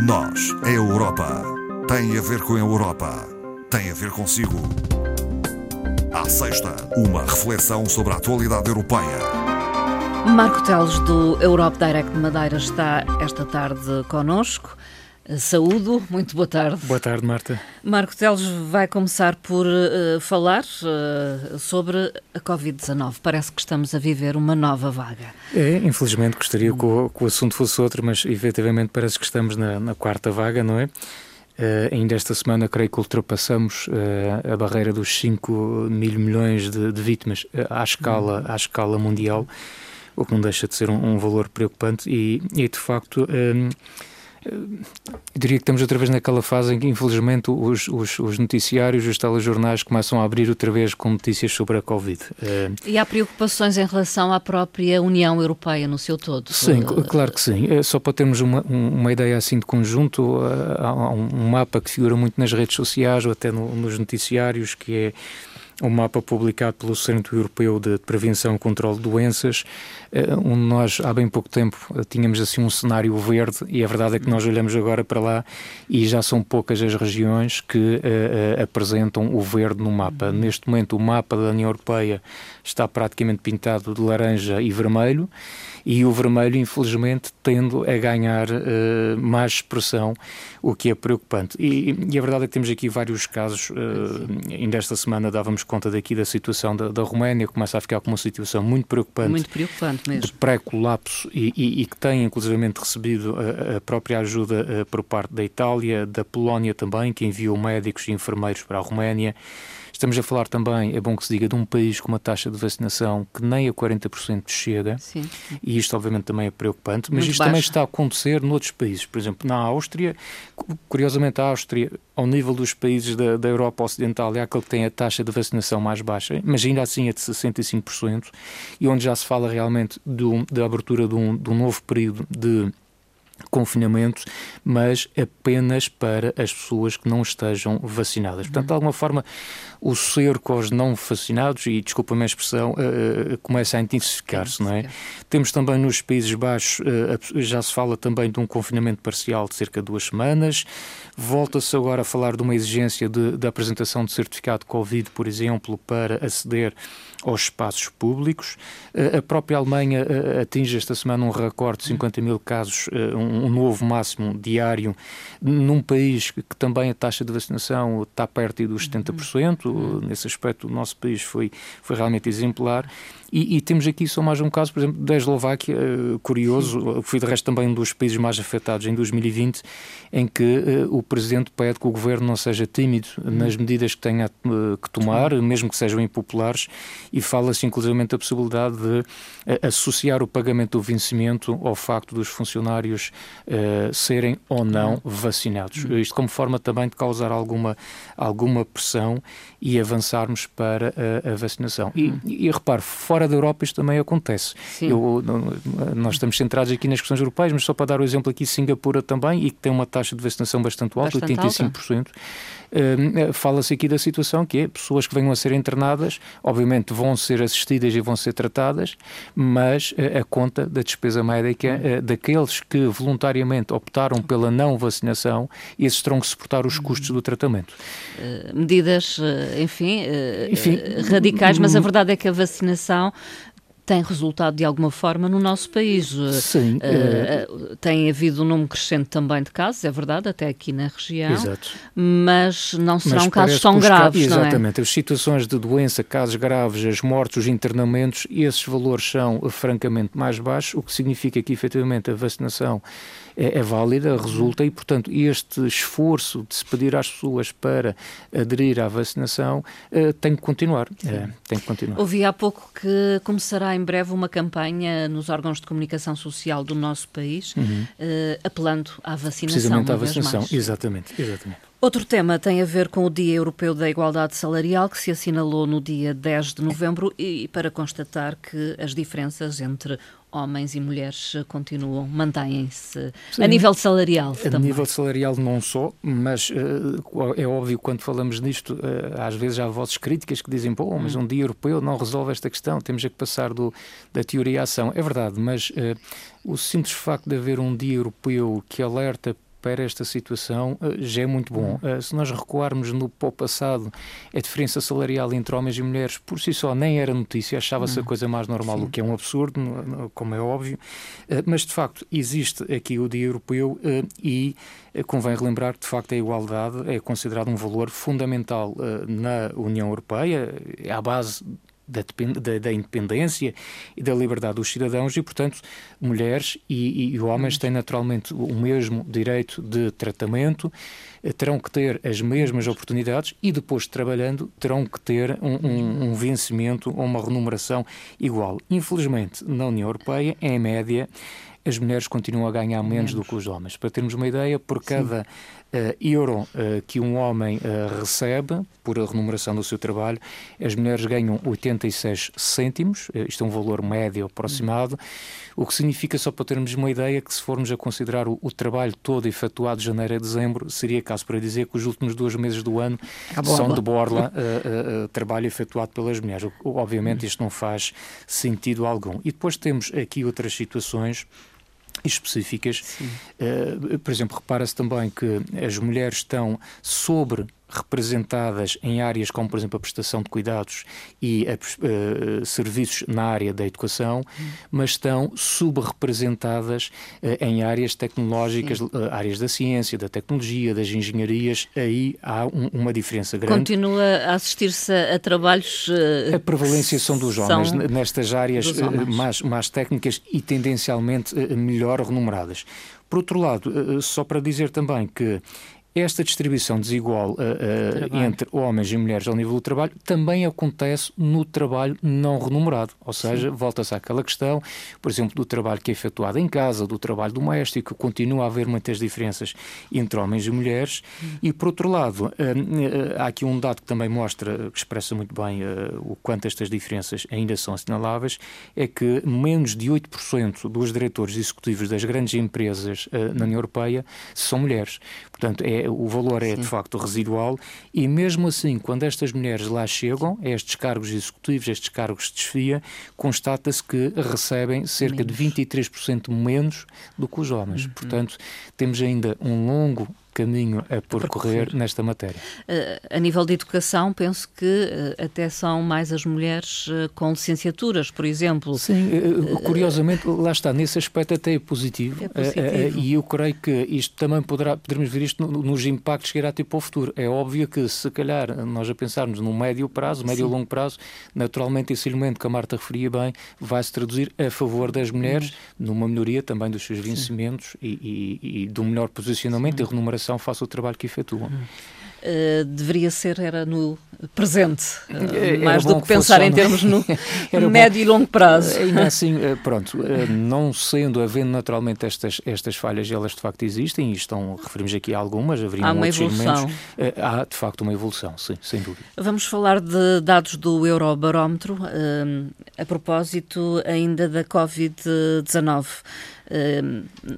Nós, a Europa, tem a ver com a Europa, tem a ver consigo. À sexta, uma reflexão sobre a atualidade europeia. Marco Teles do Europe Direct Madeira está esta tarde conosco. Saúdo, muito boa tarde. Boa tarde, Marta. Marco Teles vai começar por uh, falar uh, sobre a Covid-19. Parece que estamos a viver uma nova vaga. É, infelizmente gostaria que o, que o assunto fosse outro, mas efetivamente parece que estamos na, na quarta vaga, não é? Uh, ainda esta semana creio que ultrapassamos a barreira dos 5 mil milhões de, de vítimas à, escala, à escala mundial, o que não deixa de ser um, um valor preocupante e, e de facto eu diria que estamos outra vez naquela fase em que, infelizmente, os, os, os noticiários, os telejornais começam a abrir outra vez com notícias sobre a Covid. E há preocupações em relação à própria União Europeia no seu todo? Sim, claro que sim. É só para termos uma, uma ideia assim de conjunto, há um mapa que figura muito nas redes sociais ou até no, nos noticiários, que é um mapa publicado pelo Centro Europeu de Prevenção e Controlo de Doenças, eh, onde nós há bem pouco tempo eh, tínhamos assim um cenário verde e a verdade é que nós olhamos agora para lá e já são poucas as regiões que uh, apresentam o verde no mapa. Neste momento o mapa da União Europeia está praticamente pintado de laranja e vermelho e o vermelho, infelizmente, tendo a ganhar uh, mais expressão, o que é preocupante. E, e, a verdade é que temos aqui vários casos, uh, ainda esta semana dávamos conta daqui da situação da, da Roménia, que começa a ficar com uma situação muito preocupante. Muito preocupante mesmo. De pré-colapso e, e, e, que tem, inclusivamente, recebido a, a própria ajuda uh, por parte da Itália, da Polónia também, que enviou médicos e enfermeiros para a Roménia. Estamos a falar também, é bom que se diga, de um país com uma taxa de vacinação que nem a 40% chega, Sim. e isto obviamente também é preocupante, mas Muito isto também está a acontecer noutros países. Por exemplo, na Áustria, curiosamente a Áustria, ao nível dos países da, da Europa Ocidental, é aquele que tem a taxa de vacinação mais baixa, mas ainda assim é de 65%, e onde já se fala realmente da abertura de um, de um novo período de confinamento, mas apenas para as pessoas que não estejam vacinadas. Portanto, de alguma forma, o cerco aos não vacinados, e desculpa-me a expressão, uh, uh, começa a intensificar-se, não é? Temos também nos Países Baixos, uh, já se fala também de um confinamento parcial de cerca de duas semanas, volta-se agora a falar de uma exigência de, de apresentação de certificado de Covid, por exemplo, para aceder aos espaços públicos. A própria Alemanha atinge esta semana um recorde de 50 mil casos, um novo máximo diário, num país que também a taxa de vacinação está perto dos 70%. Uhum. Nesse aspecto, o nosso país foi, foi realmente exemplar. E, e, temos aqui só mais um caso, por exemplo, da Eslováquia, uh, curioso, foi de resto também um dos países mais afetados em 2020, em que uh, o Presidente pede que o Governo não seja tímido hum. nas medidas que tenha uh, que tomar, mesmo que sejam impopulares, e fala-se inclusivamente a possibilidade de associar o pagamento do vencimento ao facto dos funcionários serem ou não hum. vacinados. Hum. Isto como forma também de causar alguma, alguma pressão e avançarmos para a, a vacinação. E, e repare, fora da Europa isto também acontece. Eu, nós estamos centrados aqui nas questões europeias, mas só para dar o exemplo aqui, Singapura também, e que tem uma taxa de vacinação bastante alta, bastante 85%. Alta. Fala-se aqui da situação que é pessoas que venham a ser internadas, obviamente vão ser assistidas e vão ser tratadas, mas uh, a conta da despesa médica uh, daqueles que voluntariamente optaram pela não vacinação, esses terão que suportar os custos do tratamento. medidas, enfim, enfim radicais, mas a verdade é que a vacinação tem resultado de alguma forma no nosso país. Sim. Uh, uh, tem havido um número crescente também de casos, é verdade, até aqui na região. Exato. Mas não serão mas casos tão graves, não é? Exatamente. As situações de doença, casos graves, as mortes, os internamentos, esses valores são francamente mais baixos, o que significa que efetivamente a vacinação é, é válida, resulta e, portanto, este esforço de se pedir às pessoas para aderir à vacinação uh, tem que continuar. É, tem que continuar. Ouvi há pouco que começará em breve uma campanha nos órgãos de comunicação social do nosso país, uhum. uh, apelando à vacinação. Precisamente à vacinação, exatamente, exatamente. Outro tema tem a ver com o Dia Europeu da Igualdade Salarial, que se assinalou no dia 10 de novembro, e para constatar que as diferenças entre homens e mulheres continuam, mantêm-se a nível salarial. A também. nível salarial não só, mas uh, é óbvio quando falamos nisto, uh, às vezes há vozes críticas que dizem, pô, mas hum. um dia europeu não resolve esta questão, temos é que passar do, da teoria à ação. É verdade, mas uh, o simples facto de haver um dia europeu que alerta para esta situação uh, já é muito bom. Uh, se nós recuarmos no passado, a diferença salarial entre homens e mulheres por si só nem era notícia, achava-se a coisa mais normal, Sim. o que é um absurdo, como é óbvio, mas de facto existe aqui o Dia Europeu e convém relembrar que de facto a igualdade é considerado um valor fundamental na União Europeia, é a base da, da, da, independência e da liberdade dos cidadãos e, portanto, mulheres e, e homens têm naturalmente o mesmo direito de tratamento, eh, terão que ter as mesmas oportunidades e, depois de trabalhando, terão que ter um, um, um vencimento ou uma remuneração igual. Infelizmente, na União Europeia, em média, as mulheres continuam a ganhar menos, menos. do que os homens. Para termos uma ideia, por cada uh, euro uh, que um homem uh, recebe por a remuneração do seu trabalho, as mulheres ganham 86 cêntimos, isto é um valor médio aproximado, o que significa, só para termos uma ideia, que se formos a considerar o, o trabalho todo efetuado de janeiro a dezembro, seria caso para dizer que os últimos dois meses do ano são de borla trabalho efetuado pelas mulheres. Obviamente isto não faz sentido algum. E depois temos aqui outras situações específicas. Uh, por exemplo, repara-se também que as mulheres estão sobre representadas em áreas como, por exemplo, a prestação de cuidados e a, uh, serviços na área da educação, mas estão subrepresentadas uh, em áreas tecnológicas, uh, áreas da ciência, da tecnologia, das engenharias. Aí há um, uma diferença grande. Continua a assistir-se a trabalhos. a prevalência são dos homens são nestas áreas homens. mais, mais técnicas e tendencialmente melhor remuneradas. Por outro lado, só para dizer também que esta distribuição desigual uh, uh, entre homens e mulheres ao nível do trabalho também acontece no trabalho não remunerado. Ou seja, volta-se àquela questão, por exemplo, do trabalho que é efetuado em casa, do trabalho doméstico, continua a haver muitas diferenças entre homens e mulheres. Hum. E, por outro lado, uh, há aqui um dado que também mostra, que expressa muito bem o quanto estas diferenças ainda são assinaláveis, é que menos de 8% dos diretores executivos das grandes empresas na União Europeia são mulheres. Portanto, é o valor é Sim. de facto residual e mesmo assim, quando estas mulheres lá chegam, a estes cargos executivos, estes cargos de desfia, constata-se que recebem cerca menos. de 23% menos do que os homens. Uhum. Portanto, temos ainda um longo caminho a percorrer nesta matéria. Uh, a nível de educação, penso que uh, até são mais as mulheres uh, com licenciaturas, por exemplo. Sim, curiosamente, lá está, nesse aspecto até é positivo. É positivo. e eu creio que isto também poderá, poderemos ver isto nos impactos que irá ter para o futuro. É óbvio que, se calhar, nós a pensarmos no médio prazo, médio e longo prazo, naturalmente esse elemento que a Marta referia bem vai se traduzir a favor das mulheres, numa melhoria também dos seus vencimentos e, e, e, do melhor posicionamento Sim. e remuneração faça o trabalho que efetuam. Uh, deveria ser era no presente, uh, mais do que, que pensar em termos no médio bom. e longo prazo. Ainda assim, uh, pronto, não sendo, havendo naturalmente estas, estas falhas, elas de facto existem e estão, referimos aqui a algumas, há uma evolução. há de facto uma evolução, sim, sem dúvida. Vamos falar de dados do Eurobarómetro, a propósito ainda da Covid-19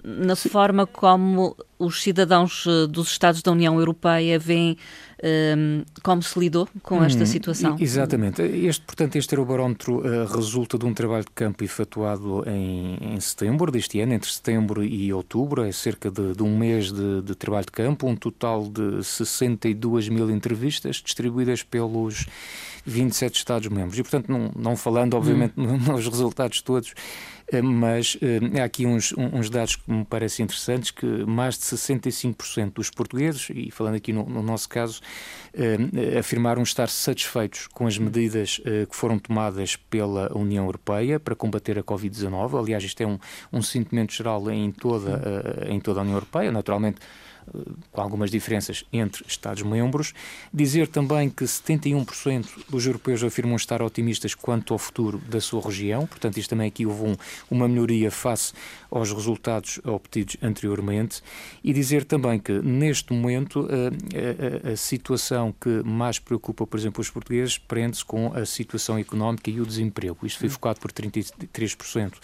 na forma como os cidadãos eh, dos Estados da União Europeia veem um, como se lidou com esta hum, situação. Exatamente. Este, portanto, este Eurobarómetro uh, resulta de um trabalho de campo efetuado em, em, setembro deste ano, entre setembro e outubro, é cerca de, de um mês de, de, trabalho de campo, um total de 62 mil entrevistas distribuídas pelos 27 Estados-membros. E, portanto, não, não falando, obviamente, hum. nos resultados todos, eh, mas uh, há aqui uns, uns dados que me parecem interessantes, que mais de 65% dos portugueses, e falando aqui no, no nosso caso, uh, afirmaram estar satisfeitos com as medidas que foram tomadas pela União Europeia para combater a Covid-19. Aliás, isto é um, um sentimento geral em toda, em toda a União Europeia, naturalmente com algumas diferenças entre Estados-membros. Dizer também que 71% dos europeus afirmam estar otimistas quanto ao futuro da sua região, portanto, isto também aqui houve um, uma melhoria face aos resultados obtidos anteriormente. E dizer também que, neste momento, a, a, a situação que mais preocupa, por exemplo, os portugueses prende-se com a situação económica e o desemprego. Isto foi focado por 33%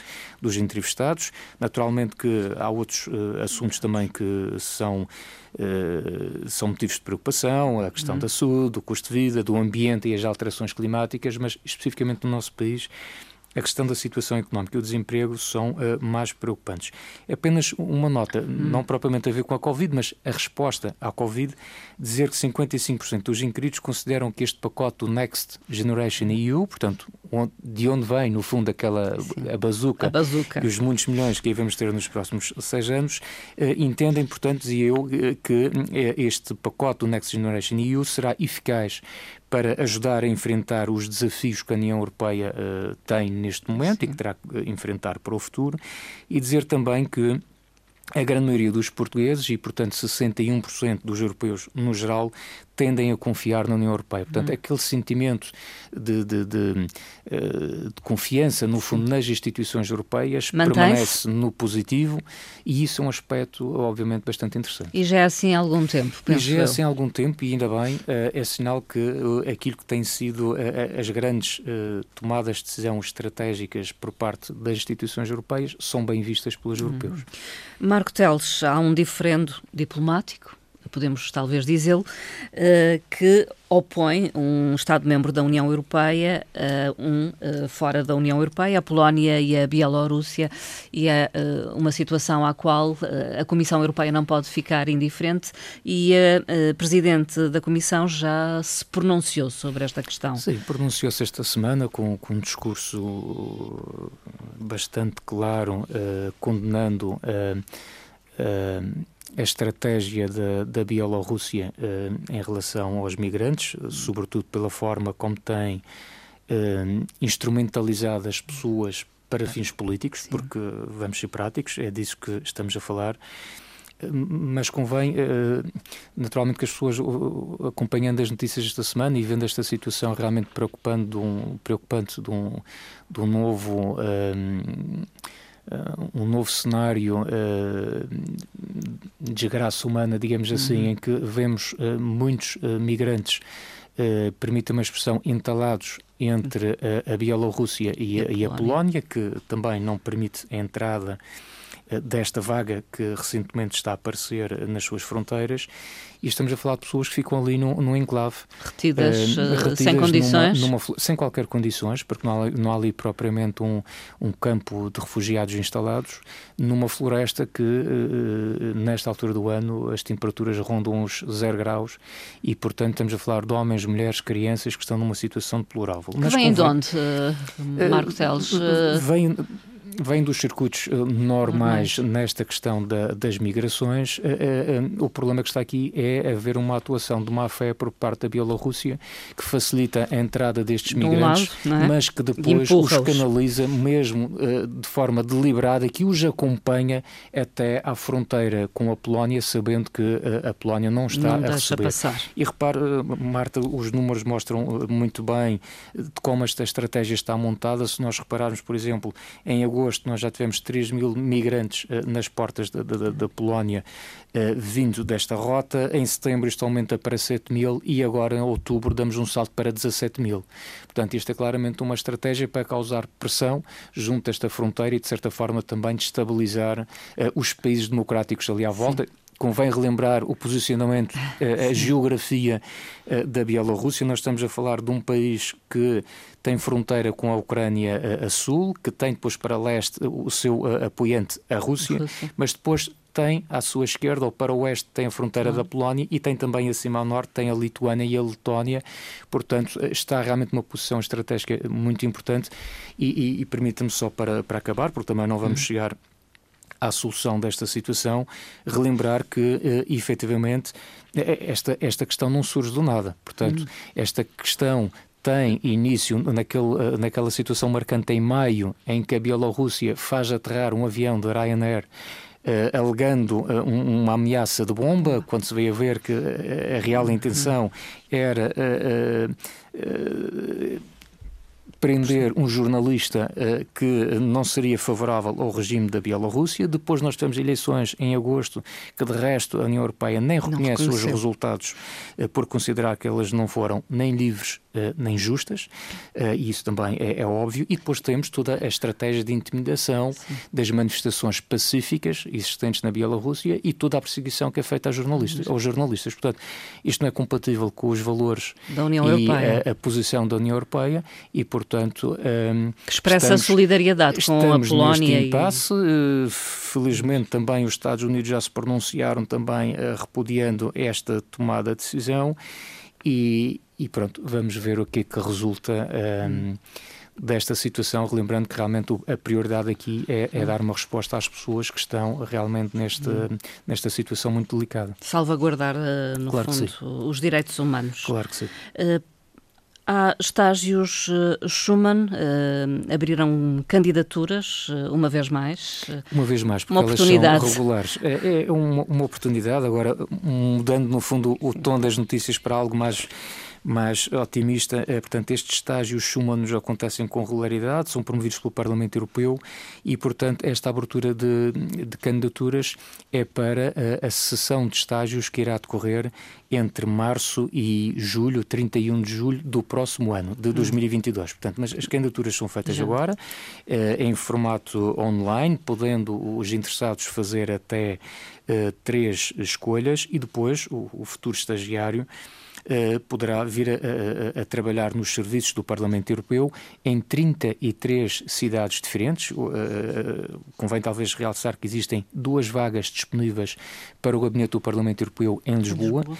dos entrevistados. Naturalmente que há outros uh, assuntos também que são Uh, são motivos de preocupação, a questão uhum. da saúde, do custo de vida, do ambiente e as alterações climáticas, mas especificamente no nosso país a questão da situação económica e o desemprego são uh, mais preocupantes. Apenas uma nota, hum. não propriamente a ver com a Covid, mas a resposta à Covid, dizer que 55% dos inquiridos consideram que este pacote do Next Generation EU, portanto, de onde vem, no fundo, aquela a bazuca, a bazuca, e os muitos milhões que aí vamos ter nos próximos seis anos, uh, entendem, portanto, dizia eu, uh, que este pacote do Next Generation EU será eficaz para ajudar a enfrentar os desafios que a União Europeia uh, tem neste momento Sim. e que terá que enfrentar para o futuro, e dizer também que a grande maioria dos portugueses, e portanto 61% dos europeus no geral, tendem a confiar na União Europeia. Portanto, hum. aquele sentimento de, de, de, eh, de, confiança, no fundo, nas instituições europeias permanece no positivo e isso é um aspecto, obviamente, bastante interessante. E já é assim há algum tempo, E já é assim há algum tempo e ainda bem, eh, é sinal que eh, aquilo que tem sido as grandes tomadas de decisão estratégicas por parte das instituições europeias são bem vistas pelos hum. europeus. Marco Teles, há um diferendo diplomático podemos talvez dizê-lo, uh, que opõe um Estado-membro da União Europeia a um uh, fora da União Europeia, a Polónia e a Bielorrússia, e é uh, uma situação à qual a Comissão Europeia não pode ficar indiferente e a Presidente da Comissão já se pronunciou sobre esta questão. Sim, pronunciou-se esta semana com, com, um discurso bastante claro, condenando a estratégia da, da Bielorrússia uh, em relação aos migrantes, sobretudo pela forma como tem uh, instrumentalizado as pessoas para fins políticos, Sim. porque vamos ser práticos, é disso que estamos a falar. Mas convém, naturalmente, que as pessoas, acompanhando as notícias esta semana e vendo esta situação realmente preocupante de um, preocupante de um, de um novo uh, um novo cenário uh, de desgraça humana, digamos assim, uhum. em que vemos uh, muitos migrantes, uh, permita-me a expressão, entalados entre a Bielorrússia e, a, e a Polónia, que também não permite a entrada desta vaga que recentemente está a aparecer nas suas fronteiras e estamos a falar de pessoas que ficam ali num, num enclave retidas, uh, retidas sem condições numa, sem qualquer condições porque não há, não há ali propriamente um, um campo de refugiados instalados numa floresta que uh, nesta altura do ano as temperaturas rondam uns 0 graus e portanto estamos a falar de homens, mulheres, crianças que estão numa situação deplorável. Que vêm de onde, Marco Teles? Vêm vem dos circuitos uh, normais uhum. nesta questão da, das migrações. Uh, uh, o problema que está aqui é haver uma atuação de má fé por parte da Bielorrússia que facilita a entrada destes migrantes, lado, é? mas que depois os canaliza mesmo de forma deliberada, que os acompanha até à fronteira com a Polónia, sabendo que a Polónia não está não a receber. Passar. E repare, Marta, os números mostram muito bem de como esta estratégia está montada. Se nós repararmos, por exemplo, em agosto agosto nós já tivemos 3 mil migrantes uh, nas portas da, da, da Polónia uh, vindo desta rota. Em setembro isto aumenta para 7 mil e agora em outubro damos um salto para 17 mil. Portanto, isto é claramente uma estratégia para causar pressão junto a esta fronteira e, de certa forma, também destabilizar uh, os países democráticos ali à volta. Sim convém relembrar o posicionamento, a, a geografia da Bielorrússia. Nós estamos a falar de um país que tem fronteira com a Ucrânia a, a sul, que tem depois para leste o seu a, apoiante, a Rússia, Rússia, mas depois tem à sua esquerda ou para o oeste tem a fronteira da Polónia e tem também acima ao norte tem a Lituânia e a Letónia. Portanto, está realmente numa posição estratégica muito importante e, e, e permita-me só para, para acabar, porque também não vamos hum. chegar à solução desta situação, relembrar que, eh, efetivamente, esta, esta questão não surge do nada. Portanto, hum. esta questão tem início naquele, eh, naquela situação marcante em maio, em que a Bielorrússia faz aterrar um avião da Ryanair Uh, alegando uh, um, uma ameaça de bomba, quando se veio a ver que a real intenção era uh, prender um jornalista uh, que não seria favorável ao regime da Bielorrússia. Depois nós temos eleições em agosto, que de resto a União Europeia nem reconhece os resultados uh, por considerar que elas não foram nem livres nem justas, e isso também é, é, óbvio. E depois temos toda a estratégia de intimidação Sim. das manifestações pacíficas existentes na Bielorrússia e toda a perseguição que é feita aos jornalistas. Aos jornalistas. Portanto, isto não é compatível com os valores da União e Europeia. A, a, posição da União Europeia e, portanto. Um, que expressa estamos, a solidariedade com a Polónia. Neste impasse. E... Felizmente também os Estados Unidos já se pronunciaram também uh, repudiando esta tomada de decisão e, e, pronto, vamos ver o que é que resulta. Um, desta situação, relembrando que realmente a prioridade aqui é, é, dar uma resposta às pessoas que estão realmente neste, nesta situação muito delicada. Salvaguardar, uh, no claro fundo, os direitos humanos. Claro que sim. Uh, Há estágios uh, Schumann, uh, abriram candidaturas, uh, uma vez mais. uma vez mais, porque uma elas oportunidade. são regulares. É, é uma, uma, oportunidade, agora mudando no fundo o tom das notícias para algo mais mais otimista. É, portanto, estes estágios Schumann acontecem com regularidade, são promovidos pelo Parlamento Europeu e, portanto, esta abertura de, de candidaturas é para a, a sessão de estágios que irá decorrer entre março e julho, 31 de julho do próximo ano, de 2022. Hum. Portanto, mas as candidaturas são feitas agora, eh, em formato online, podendo os interessados fazer até eh, três escolhas e depois o, o futuro estagiário poderá vir a, a, a, trabalhar nos serviços do Parlamento Europeu em 33 cidades diferentes. Uh, convém talvez realçar que existem duas vagas disponíveis para o gabinete do Parlamento Europeu em Lisboa. Lisboa.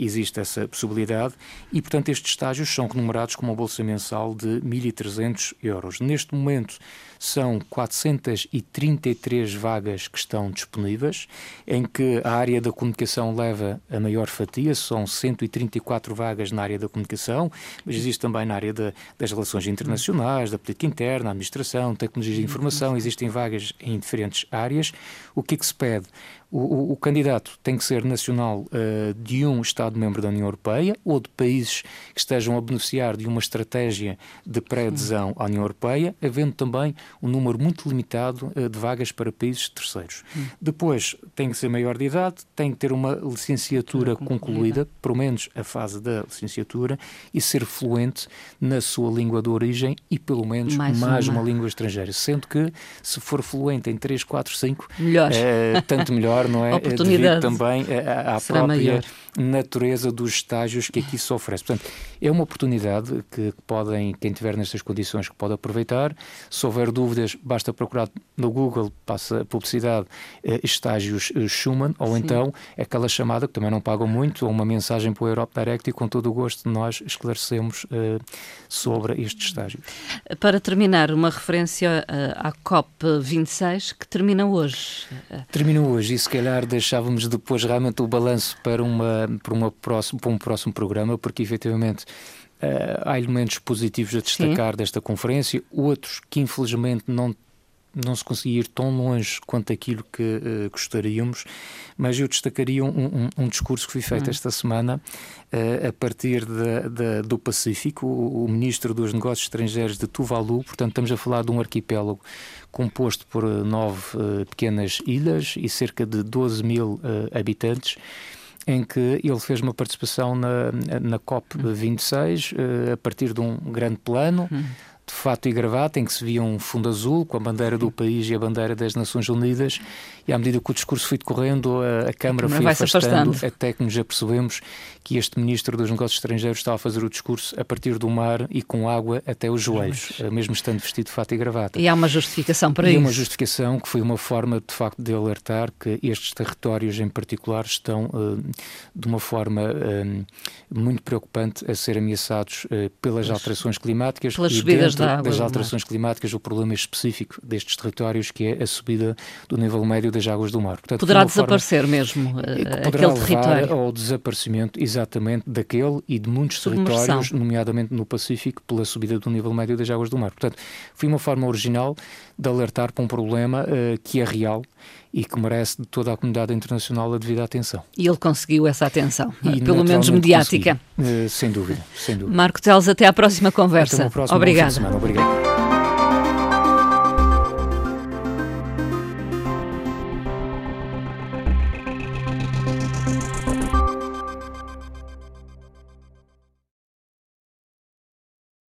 existe essa possibilidade e, portanto, estes estágios são remunerados com uma bolsa mensal de 1.300 euros. Neste momento, são 433 vagas que estão disponíveis, em que a área da comunicação leva a maior fatia, são 134 vagas na área da comunicação, mas existe também na área de, das relações internacionais, da política interna, administração, tecnologias de informação, existem vagas em diferentes áreas. O que é que se pede? O, o, o, candidato tem que ser nacional uh, de um Estado-membro da União Europeia ou de países que estejam a beneficiar de uma estratégia de pré-adesão à União Europeia, havendo também um número muito limitado uh, de vagas para países terceiros. Hum. Depois, tem que ser maior de idade, tem que ter uma licenciatura concluída, pelo menos a fase da licenciatura, e ser fluente na sua língua de origem e pelo menos mais, mais uma. uma. língua estrangeira. Sendo que, se for fluente em 3, 4, 5, melhor. Uh, tanto melhor maior, não é? Devido também à, à própria maior. natureza dos estágios que aqui se oferece. Portanto, é uma oportunidade que, que, podem, quem tiver nestas condições, que pode aproveitar. Se houver dúvidas, basta procurar no Google, passa publicidade, eh, estágios eh, Schumann, ou Sim. então aquela chamada, que também não pagam muito, ou uma mensagem para o Europe Direct e com todo o gosto nós esclarecemos eh, sobre estes estágios. Para terminar, uma referência à COP26, que termina hoje. Termina hoje, se calhar deixávamos depois realmente o balanço para, uma, para, uma próximo, para um próximo programa, porque efetivamente Uh, há elementos positivos a destacar Sim. desta conferência, outros que infelizmente não não se conseguia ir tão longe quanto aquilo que uh, gostaríamos, mas eu destacaria um, um, um discurso que foi feito uhum. esta semana uh, a partir de, de, do Pacífico. O, o, ministro dos Negócios Estrangeiros de Tuvalu, portanto, estamos a falar de um arquipélago composto por uh, nove pequenas ilhas e cerca de 12 mil habitantes em que ele fez uma participação na, na COP26 a partir de um grande plano. Uhum de fato e gravata, em que se via um fundo azul com a bandeira do país e a bandeira das Nações Unidas, e à medida que o discurso foi decorrendo, a, a Câmara foi afastando, afastando, até que nos apercebemos que este Ministro dos Negócios Estrangeiros estava a fazer o discurso a partir do mar e com água até os joelhos, mesmo estando vestido de fato e gravata. E há uma justificação para e isso. E uma justificação que foi uma forma, de facto, de alertar que estes territórios em particular estão uh, de uma forma uh, muito preocupante a ser ameaçados uh, pelas alterações climáticas pelas subidas da água das alterações climáticas, o problema específico destes territórios, que é a subida do nível médio das águas do mar. Portanto, poderá desaparecer forma, mesmo uh, poderá aquele território. ao desaparecimento exatamente daquele e de muitos Submersão. territórios, nomeadamente no Pacífico, pela subida do nível médio das águas do mar. Portanto, foi uma forma original de alertar para um problema uh, que é real e que merece de toda a comunidade internacional a devida atenção. E ele conseguiu essa atenção, e, pelo menos mediática. Uh, sem dúvida, sem dúvida. Marco Teles, até à próxima conversa. Até próxima Obrigada. Semana. Obrigado.